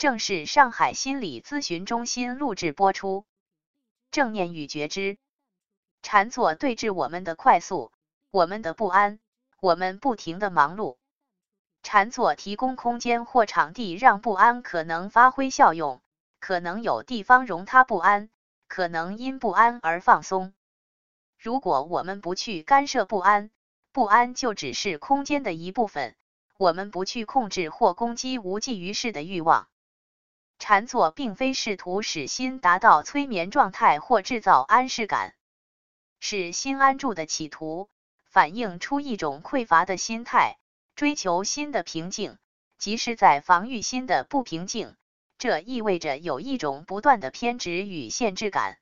正是上海心理咨询中心录制播出。正念与觉知，禅坐对峙我们的快速，我们的不安，我们不停的忙碌。禅坐提供空间或场地，让不安可能发挥效用，可能有地方容他不安，可能因不安而放松。如果我们不去干涉不安，不安就只是空间的一部分。我们不去控制或攻击无济于事的欲望。禅坐并非试图使心达到催眠状态或制造安适感，是心安住的企图，反映出一种匮乏的心态，追求心的平静，即是在防御心的不平静。这意味着有一种不断的偏执与限制感。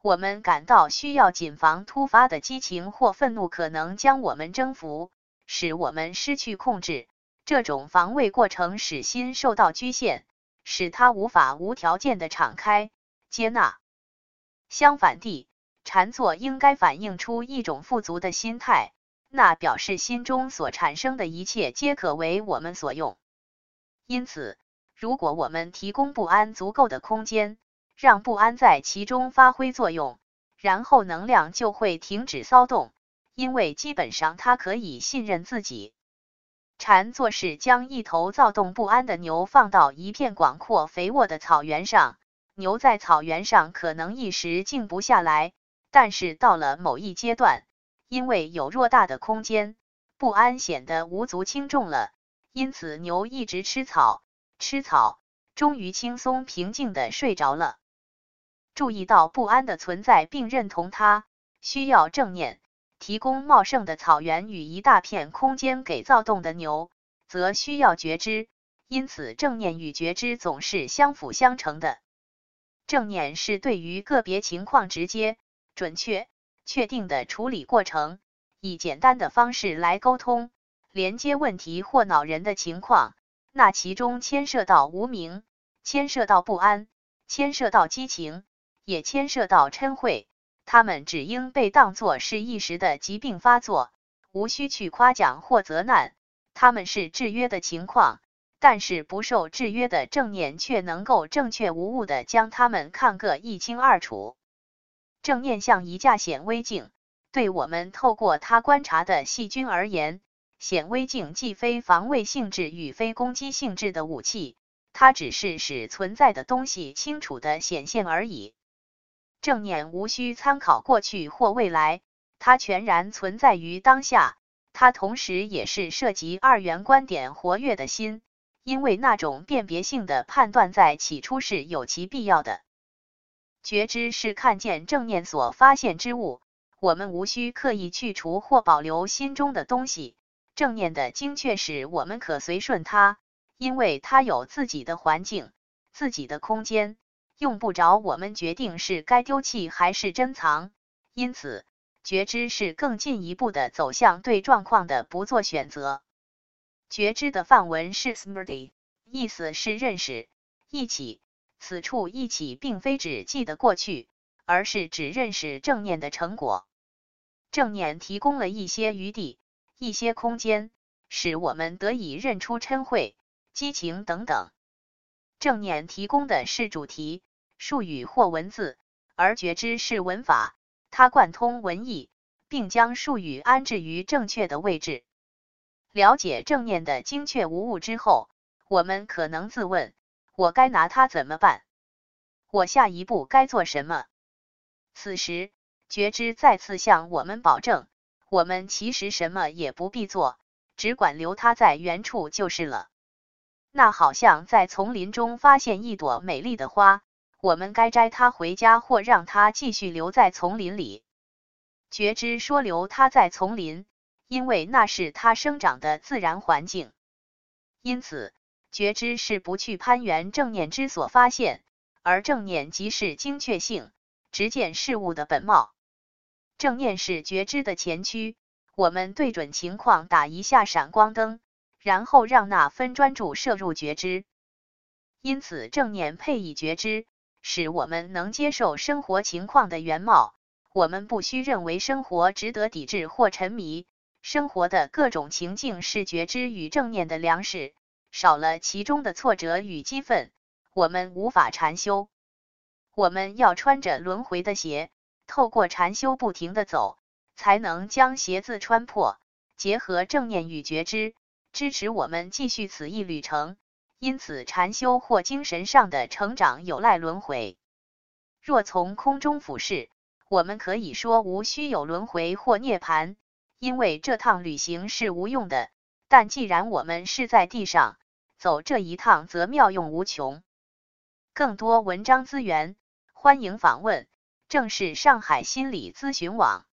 我们感到需要谨防突发的激情或愤怒可能将我们征服，使我们失去控制。这种防卫过程使心受到局限。使他无法无条件的敞开接纳。相反地，禅坐应该反映出一种富足的心态，那表示心中所产生的一切皆可为我们所用。因此，如果我们提供不安足够的空间，让不安在其中发挥作用，然后能量就会停止骚动，因为基本上它可以信任自己。禅坐是将一头躁动不安的牛放到一片广阔肥沃的草原上。牛在草原上可能一时静不下来，但是到了某一阶段，因为有偌大的空间，不安显得无足轻重了。因此，牛一直吃草，吃草，终于轻松平静的睡着了。注意到不安的存在并认同它，需要正念。提供茂盛的草原与一大片空间给躁动的牛，则需要觉知。因此，正念与觉知总是相辅相成的。正念是对于个别情况直接、准确、确定的处理过程，以简单的方式来沟通、连接问题或恼人的情况。那其中牵涉到无名，牵涉到不安，牵涉到激情，也牵涉到嗔恚。他们只应被当作是一时的疾病发作，无需去夸奖或责难。他们是制约的情况，但是不受制约的正念却能够正确无误的将他们看个一清二楚。正念像一架显微镜，对我们透过它观察的细菌而言，显微镜既非防卫性质与非攻击性质的武器，它只是使存在的东西清楚的显现而已。正念无需参考过去或未来，它全然存在于当下。它同时也是涉及二元观点活跃的心，因为那种辨别性的判断在起初是有其必要的。觉知是看见正念所发现之物，我们无需刻意去除或保留心中的东西。正念的精确使我们可随顺它，因为它有自己的环境、自己的空间。用不着我们决定是该丢弃还是珍藏，因此觉知是更进一步的走向对状况的不做选择。觉知的范文是 smrti，意思是认识、一起。此处一起并非指记得过去，而是指认识正念的成果。正念提供了一些余地、一些空间，使我们得以认出嗔恚、激情等等。正念提供的是主题、术语或文字，而觉知是文法，它贯通文意，并将术语安置于正确的位置。了解正念的精确无误之后，我们可能自问：我该拿它怎么办？我下一步该做什么？此时，觉知再次向我们保证：我们其实什么也不必做，只管留它在原处就是了。那好像在丛林中发现一朵美丽的花，我们该摘它回家，或让它继续留在丛林里。觉知说留它在丛林，因为那是它生长的自然环境。因此，觉知是不去攀援正念之所发现，而正念即是精确性，直见事物的本貌。正念是觉知的前驱，我们对准情况打一下闪光灯。然后让那分专注摄入觉知，因此正念配以觉知，使我们能接受生活情况的原貌。我们不需认为生活值得抵制或沉迷，生活的各种情境是觉知与正念的粮食，少了其中的挫折与激愤，我们无法禅修。我们要穿着轮回的鞋，透过禅修不停的走，才能将鞋子穿破。结合正念与觉知，支持我们继续此一旅程。因此，禅修或精神上的成长有赖轮回。若从空中俯视，我们可以说无需有轮回或涅槃，因为这趟旅行是无用的。但既然我们是在地上走这一趟，则妙用无穷。更多文章资源。欢迎访问正是上海心理咨询网。